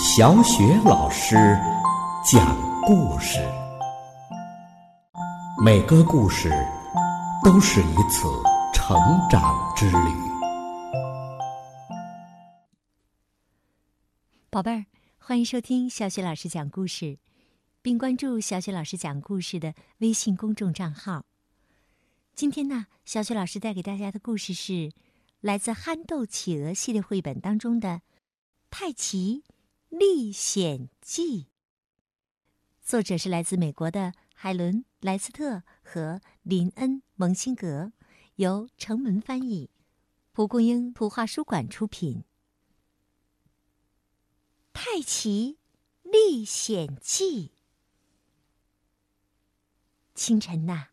小雪老师讲故事，每个故事都是一次成长之旅。宝贝儿，欢迎收听小雪老师讲故事，并关注小雪老师讲故事的微信公众账号。今天呢，小雪老师带给大家的故事是来自《憨豆企鹅》系列绘本当中的《泰奇历险记》。作者是来自美国的海伦·莱斯特和林恩·蒙辛格，由程文翻译，蒲公英图画书馆出品。《泰奇历险记》。清晨呐。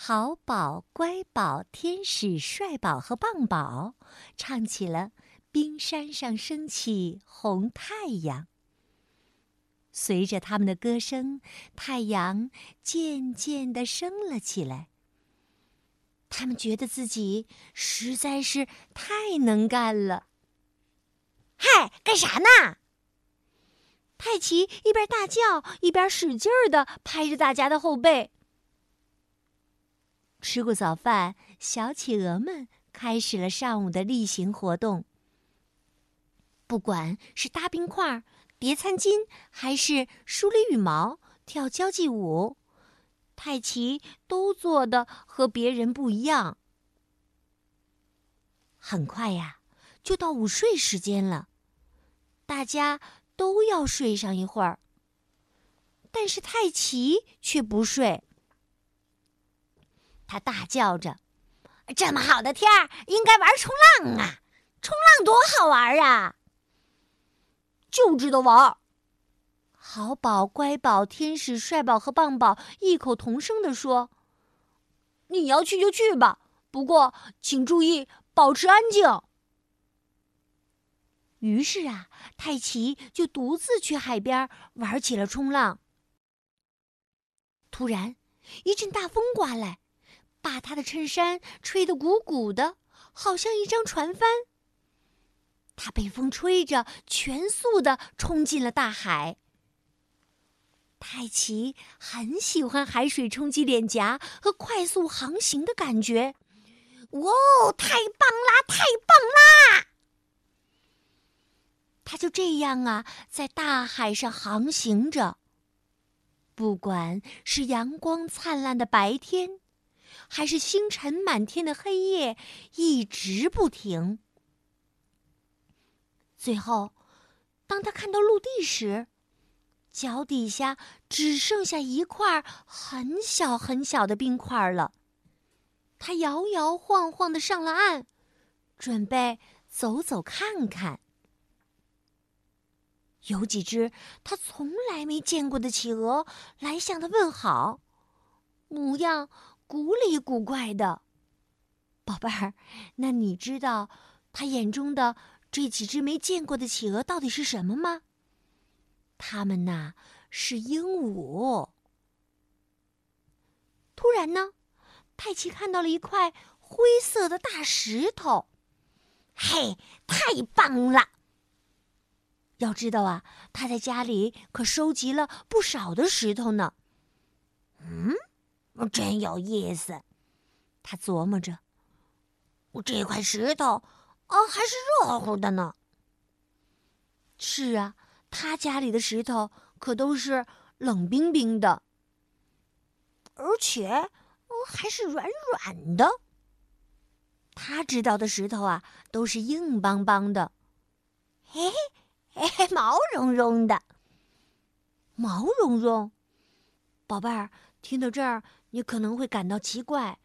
好宝、乖宝、天使、帅宝和棒宝唱起了《冰山上升起红太阳》。随着他们的歌声，太阳渐渐的升了起来。他们觉得自己实在是太能干了。嗨，干啥呢？泰奇一边大叫，一边使劲儿的拍着大家的后背。吃过早饭，小企鹅们开始了上午的例行活动。不管是搭冰块、叠餐巾，还是梳理羽毛、跳交际舞，泰奇都做的和别人不一样。很快呀，就到午睡时间了，大家都要睡上一会儿。但是泰奇却不睡。他大叫着：“这么好的天儿，应该玩冲浪啊！冲浪多好玩啊！就知道玩。”好宝、乖宝、天使、帅宝和棒宝异口同声地说：“你要去就去吧，不过请注意保持安静。”于是啊，泰奇就独自去海边玩起了冲浪。突然，一阵大风刮来。把他的衬衫吹得鼓鼓的，好像一张船帆。他被风吹着，全速的冲进了大海。泰奇很喜欢海水冲击脸颊和快速航行的感觉。哇，太棒啦！太棒啦！他就这样啊，在大海上航行着。不管是阳光灿烂的白天。还是星辰满天的黑夜，一直不停。最后，当他看到陆地时，脚底下只剩下一块很小很小的冰块了。他摇摇晃晃的上了岸，准备走走看看。有几只他从来没见过的企鹅来向他问好，模样。古里古怪的，宝贝儿，那你知道他眼中的这几只没见过的企鹅到底是什么吗？它们呐是鹦鹉。突然呢，泰奇看到了一块灰色的大石头，嘿，太棒了！要知道啊，他在家里可收集了不少的石头呢。嗯。真有意思，他琢磨着。我这块石头，哦，还是热乎乎的呢。是啊，他家里的石头可都是冷冰冰的，而且还是软软的。他知道的石头啊，都是硬邦邦的，嘿，嘿，毛茸茸的，毛茸茸。宝贝儿，听到这儿。你可能会感到奇怪，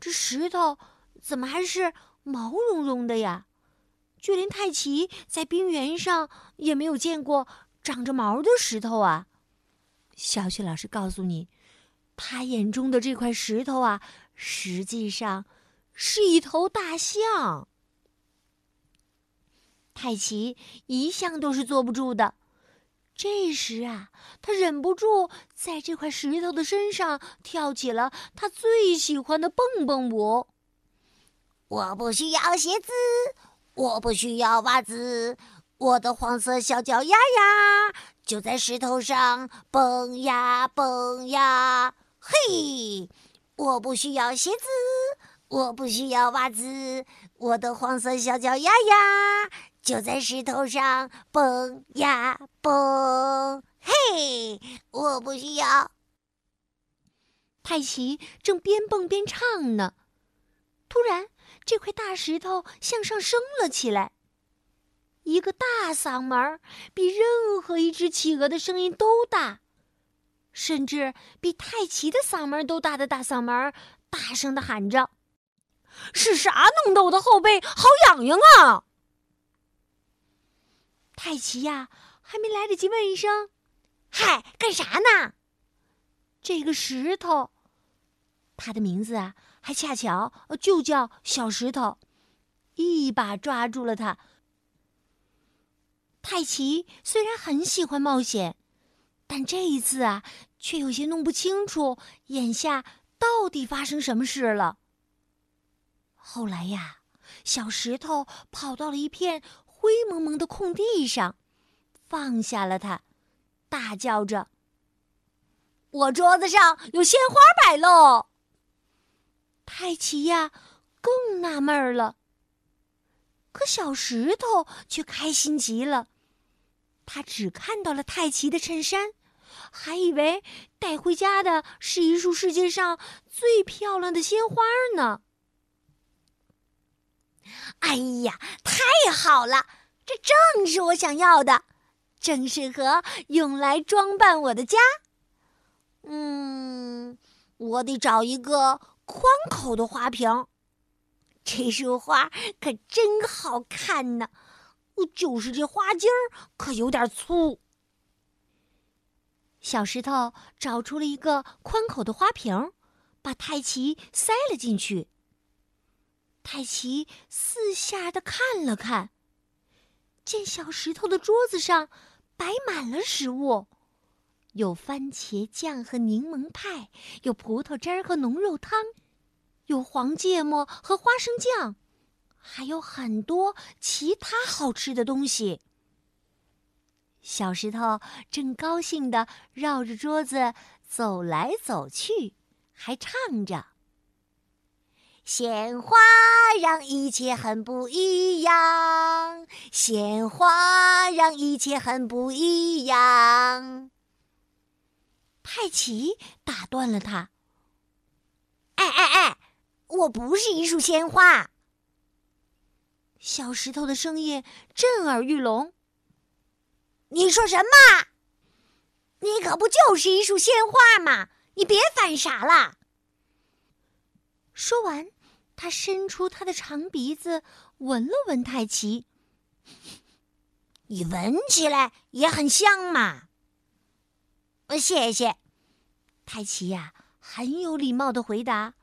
这石头怎么还是毛茸茸的呀？就连泰奇在冰原上也没有见过长着毛的石头啊！小雪老师告诉你，他眼中的这块石头啊，实际上是一头大象。泰奇一向都是坐不住的。这时啊，他忍不住在这块石头的身上跳起了他最喜欢的蹦蹦舞。我不需要鞋子，我不需要袜子，我的黄色小脚丫丫就在石头上蹦呀蹦呀。嘿，我不需要鞋子，我不需要袜子，我的黄色小脚丫丫就在石头上蹦呀蹦。嘿，我不需要。泰奇正边蹦边唱呢，突然，这块大石头向上升了起来。一个大嗓门比任何一只企鹅的声音都大，甚至比泰奇的嗓门都大的大嗓门，大声的喊着：“是啥弄得我的后背好痒痒啊？”泰奇呀，还没来得及问一声：“嗨，干啥呢？”这个石头，它的名字啊，恰巧就叫小石头，一把抓住了他。泰奇虽然很喜欢冒险，但这一次啊，却有些弄不清楚眼下到底发生什么事了。后来呀，小石头跑到了一片灰蒙蒙的空地上，放下了它，大叫着。我桌子上有鲜花摆喽！泰奇呀，更纳闷儿了。可小石头却开心极了，他只看到了泰奇的衬衫，还以为带回家的是一束世界上最漂亮的鲜花呢。哎呀，太好了！这正是我想要的，正适合用来装扮我的家。嗯，我得找一个宽口的花瓶。这束花可真好看呢，就是这花茎儿可有点粗。小石头找出了一个宽口的花瓶，把泰奇塞了进去。泰奇四下的看了看，见小石头的桌子上摆满了食物。有番茄酱和柠檬派，有葡萄汁儿和浓肉汤，有黄芥末和花生酱，还有很多其他好吃的东西。小石头正高兴地绕着桌子走来走去，还唱着：“鲜花让一切很不一样，鲜花让一切很不一样。”泰奇打断了他：“哎哎哎，我不是一束鲜花。”小石头的声音震耳欲聋：“你说什么？你可不就是一束鲜花吗？你别犯傻了！”说完，他伸出他的长鼻子闻了闻泰奇：“你闻起来也很香嘛。”谢谢，泰奇呀，很有礼貌的回答。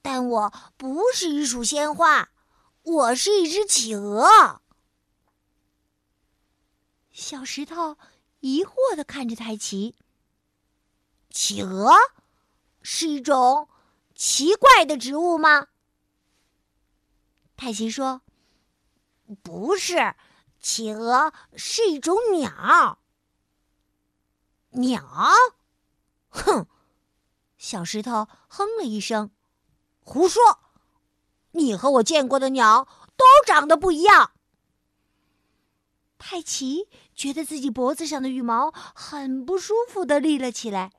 但我不是一束鲜花，我是一只企鹅。小石头疑惑的看着泰奇。企鹅是一种奇怪的植物吗？泰奇说：“不是，企鹅是一种鸟。”鸟，哼！小石头哼了一声，胡说！你和我见过的鸟都长得不一样。泰奇觉得自己脖子上的羽毛很不舒服的立了起来，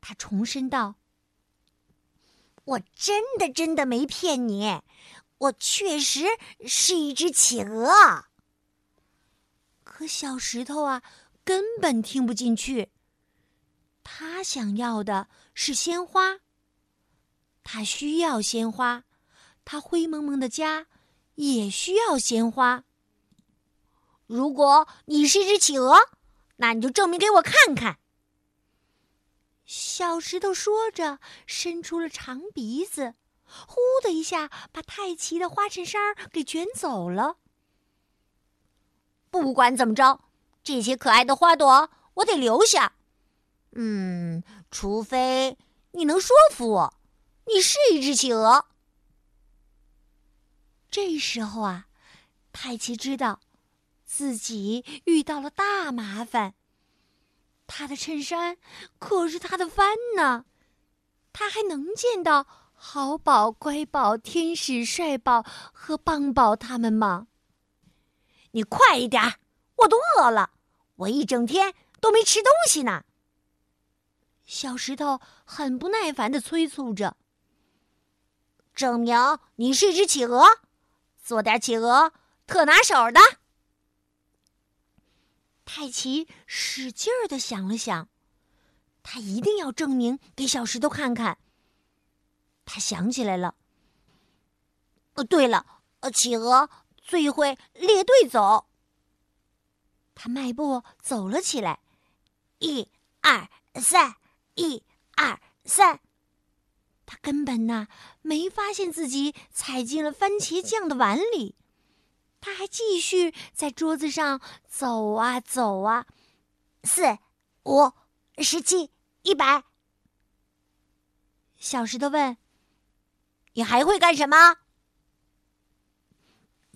他重申道：“我真的真的没骗你，我确实是一只企鹅。”可小石头啊！根本听不进去。他想要的是鲜花。他需要鲜花，他灰蒙蒙的家也需要鲜花。如果你是只企鹅，那你就证明给我看看。小石头说着，伸出了长鼻子，呼的一下把泰奇的花衬衫给卷走了。不管怎么着。这些可爱的花朵，我得留下。嗯，除非你能说服我，你是一只企鹅。这时候啊，泰奇知道，自己遇到了大麻烦。他的衬衫可是他的帆呢，他还能见到好宝、乖宝、天使、帅宝和棒宝他们吗？你快一点，我都饿了，我一整天都没吃东西呢。小石头很不耐烦的催促着：“证明你是一只企鹅，做点企鹅特拿手的。”泰奇使劲儿的想了想，他一定要证明给小石头看看。他想起来了，呃，对了，呃，企鹅最会列队走。他迈步走了起来，一、二、三，一、二、三。他根本呐没发现自己踩进了番茄酱的碗里。他还继续在桌子上走啊走啊，四、五、十七、一百。小石头问：“你还会干什么？”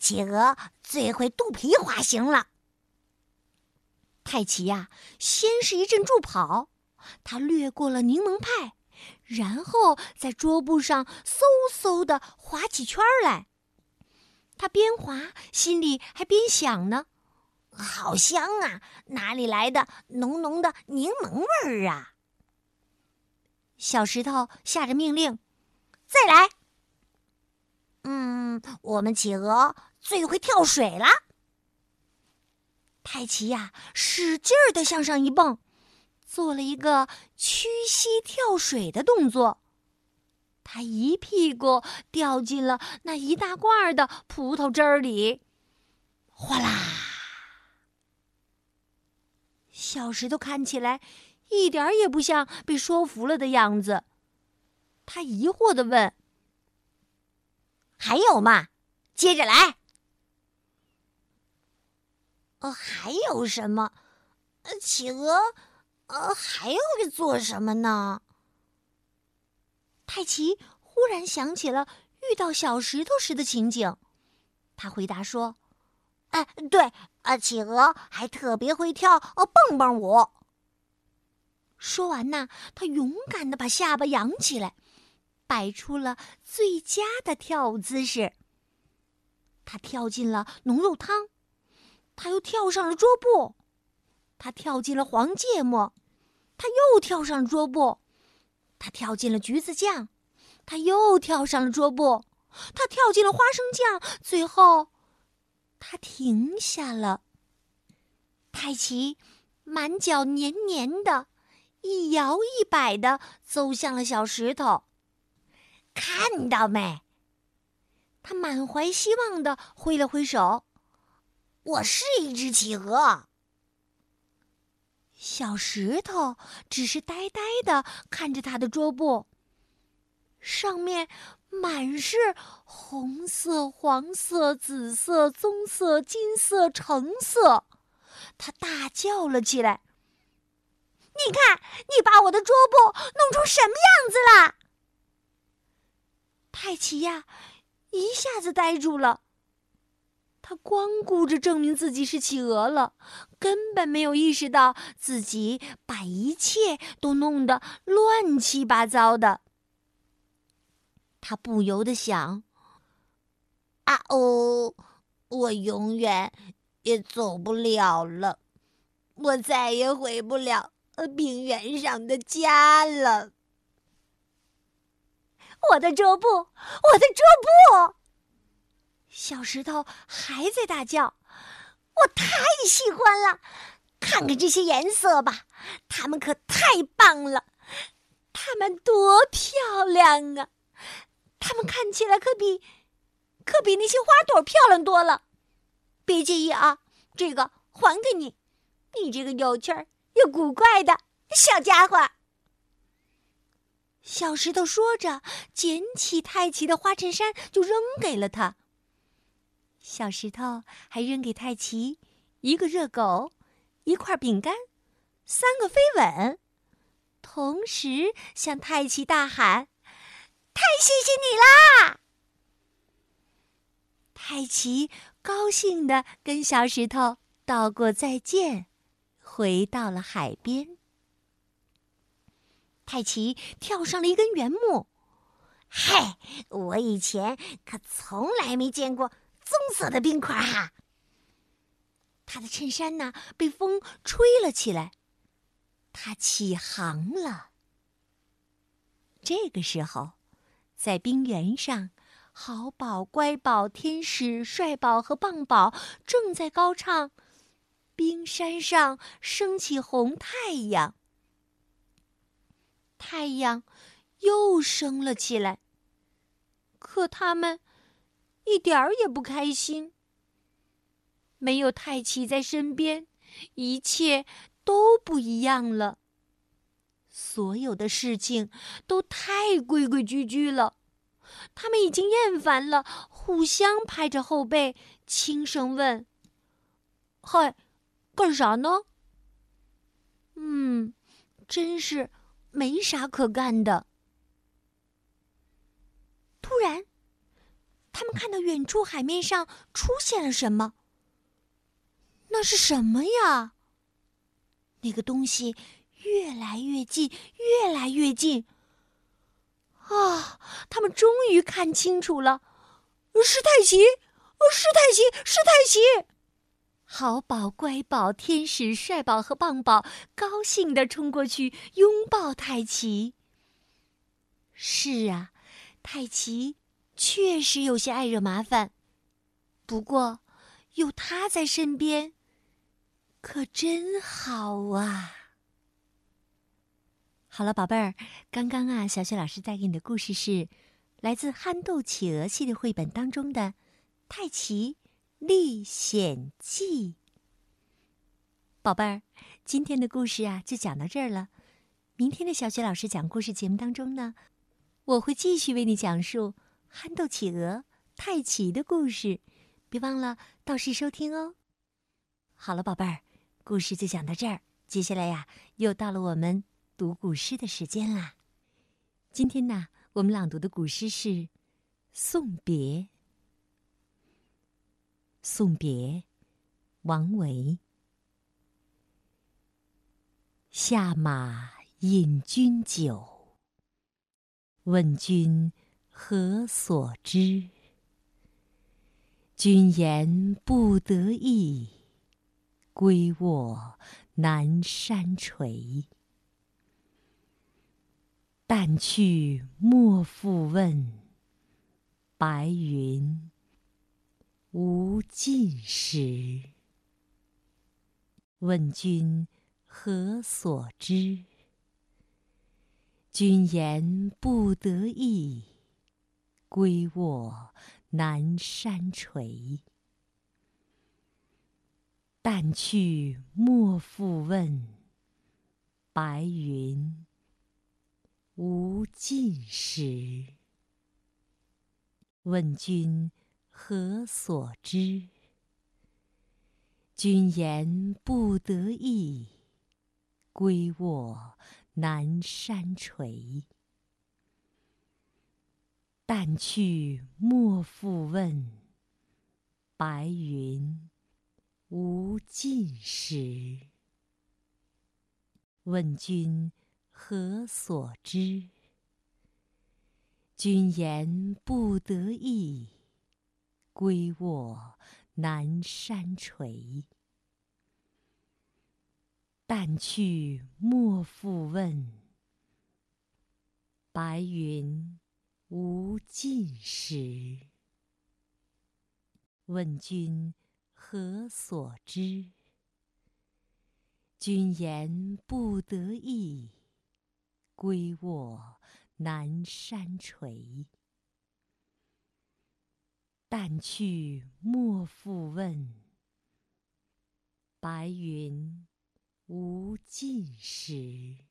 企鹅最会肚皮滑行了。泰奇呀，先是一阵助跑，他掠过了柠檬派，然后在桌布上嗖嗖的划起圈来。他边划，心里还边想呢：“好香啊，哪里来的浓浓的柠檬味儿啊？”小石头下着命令：“再来。”嗯，我们企鹅最会跳水了。泰奇呀，使劲儿的向上一蹦，做了一个屈膝跳水的动作。他一屁股掉进了那一大罐的葡萄汁儿里，哗啦！小石头看起来一点也不像被说服了的样子。他疑惑的问：“还有吗？接着来。”“呃，还有什么？企鹅，呃，还要做什么呢？”泰奇忽然想起了遇到小石头时的情景，他回答说：“哎，对，啊，企鹅还特别会跳哦蹦蹦舞。”说完呢，他勇敢的把下巴扬起来，摆出了最佳的跳舞姿势。他跳进了浓肉汤，他又跳上了桌布，他跳进了黄芥末，他又跳上了桌布。他跳进了橘子酱，他又跳上了桌布，他跳进了花生酱，最后，他停下了。泰奇满脚黏黏的，一摇一摆的走向了小石头。看到没？他满怀希望的挥了挥手。我是一只企鹅。小石头只是呆呆的看着他的桌布，上面满是红色、黄色、紫色、棕色、金色、橙色。他大叫了起来：“你看，你把我的桌布弄成什么样子了？”泰奇呀，一下子呆住了。他光顾着证明自己是企鹅了，根本没有意识到自己把一切都弄得乱七八糟的。他不由得想：“啊哦，我永远也走不了了，我再也回不了冰原上的家了。我的桌布，我的桌布！”小石头还在大叫：“我太喜欢了！看看这些颜色吧，它们可太棒了！它们多漂亮啊！它们看起来可比可比那些花朵漂亮多了。别介意啊，这个还给你，你这个有趣儿又古怪的小家伙。”小石头说着，捡起泰奇的花衬衫就扔给了他。小石头还扔给泰奇一个热狗，一块饼干，三个飞吻，同时向泰奇大喊：“太谢谢你啦！”泰奇高兴的跟小石头道过再见，回到了海边。泰奇跳上了一根原木。嗨，我以前可从来没见过棕色的冰块哈！他的衬衫呢，被风吹了起来。他起航了。这个时候，在冰原上，好宝、乖宝、天使、帅宝和棒宝正在高唱：“冰山上升起红太阳。”太阳又升了起来。可他们一点儿也不开心。没有泰奇在身边，一切都不一样了。所有的事情都太规规矩矩了，他们已经厌烦了，互相拍着后背，轻声问：“嗨，干啥呢？”“嗯，真是没啥可干的。”突然，他们看到远处海面上出现了什么？那是什么呀？那个东西越来越近，越来越近。啊！他们终于看清楚了，是泰奇！是泰奇！是泰奇！好宝、乖宝、天使、帅宝和棒宝高兴地冲过去拥抱泰奇。是啊。泰奇确实有些爱惹麻烦，不过有他在身边，可真好啊！好了，宝贝儿，刚刚啊，小雪老师带给你的故事是来自《憨豆企鹅》系列绘本当中的《泰奇历险记》。宝贝儿，今天的故事啊，就讲到这儿了。明天的小雪老师讲故事节目当中呢。我会继续为你讲述憨豆企鹅泰奇的故事，别忘了到时收听哦。好了，宝贝儿，故事就讲到这儿。接下来呀，又到了我们读古诗的时间啦。今天呢，我们朗读的古诗是《送别》。送别，王维。下马饮君酒。问君何所知？君言不得意，归卧南山陲。但去莫复问，白云无尽时。问君何所知？君言不得意，归卧南山陲。但去莫复问，白云无尽时。问君何所知？君言不得意，归卧。南山陲，但去莫复问，白云无尽时。问君何所知？君言不得意，归卧南山陲。但去莫复问，白云无尽时。问君何所知？君言不得意，归卧南山陲。但去莫复问，白云。无尽时。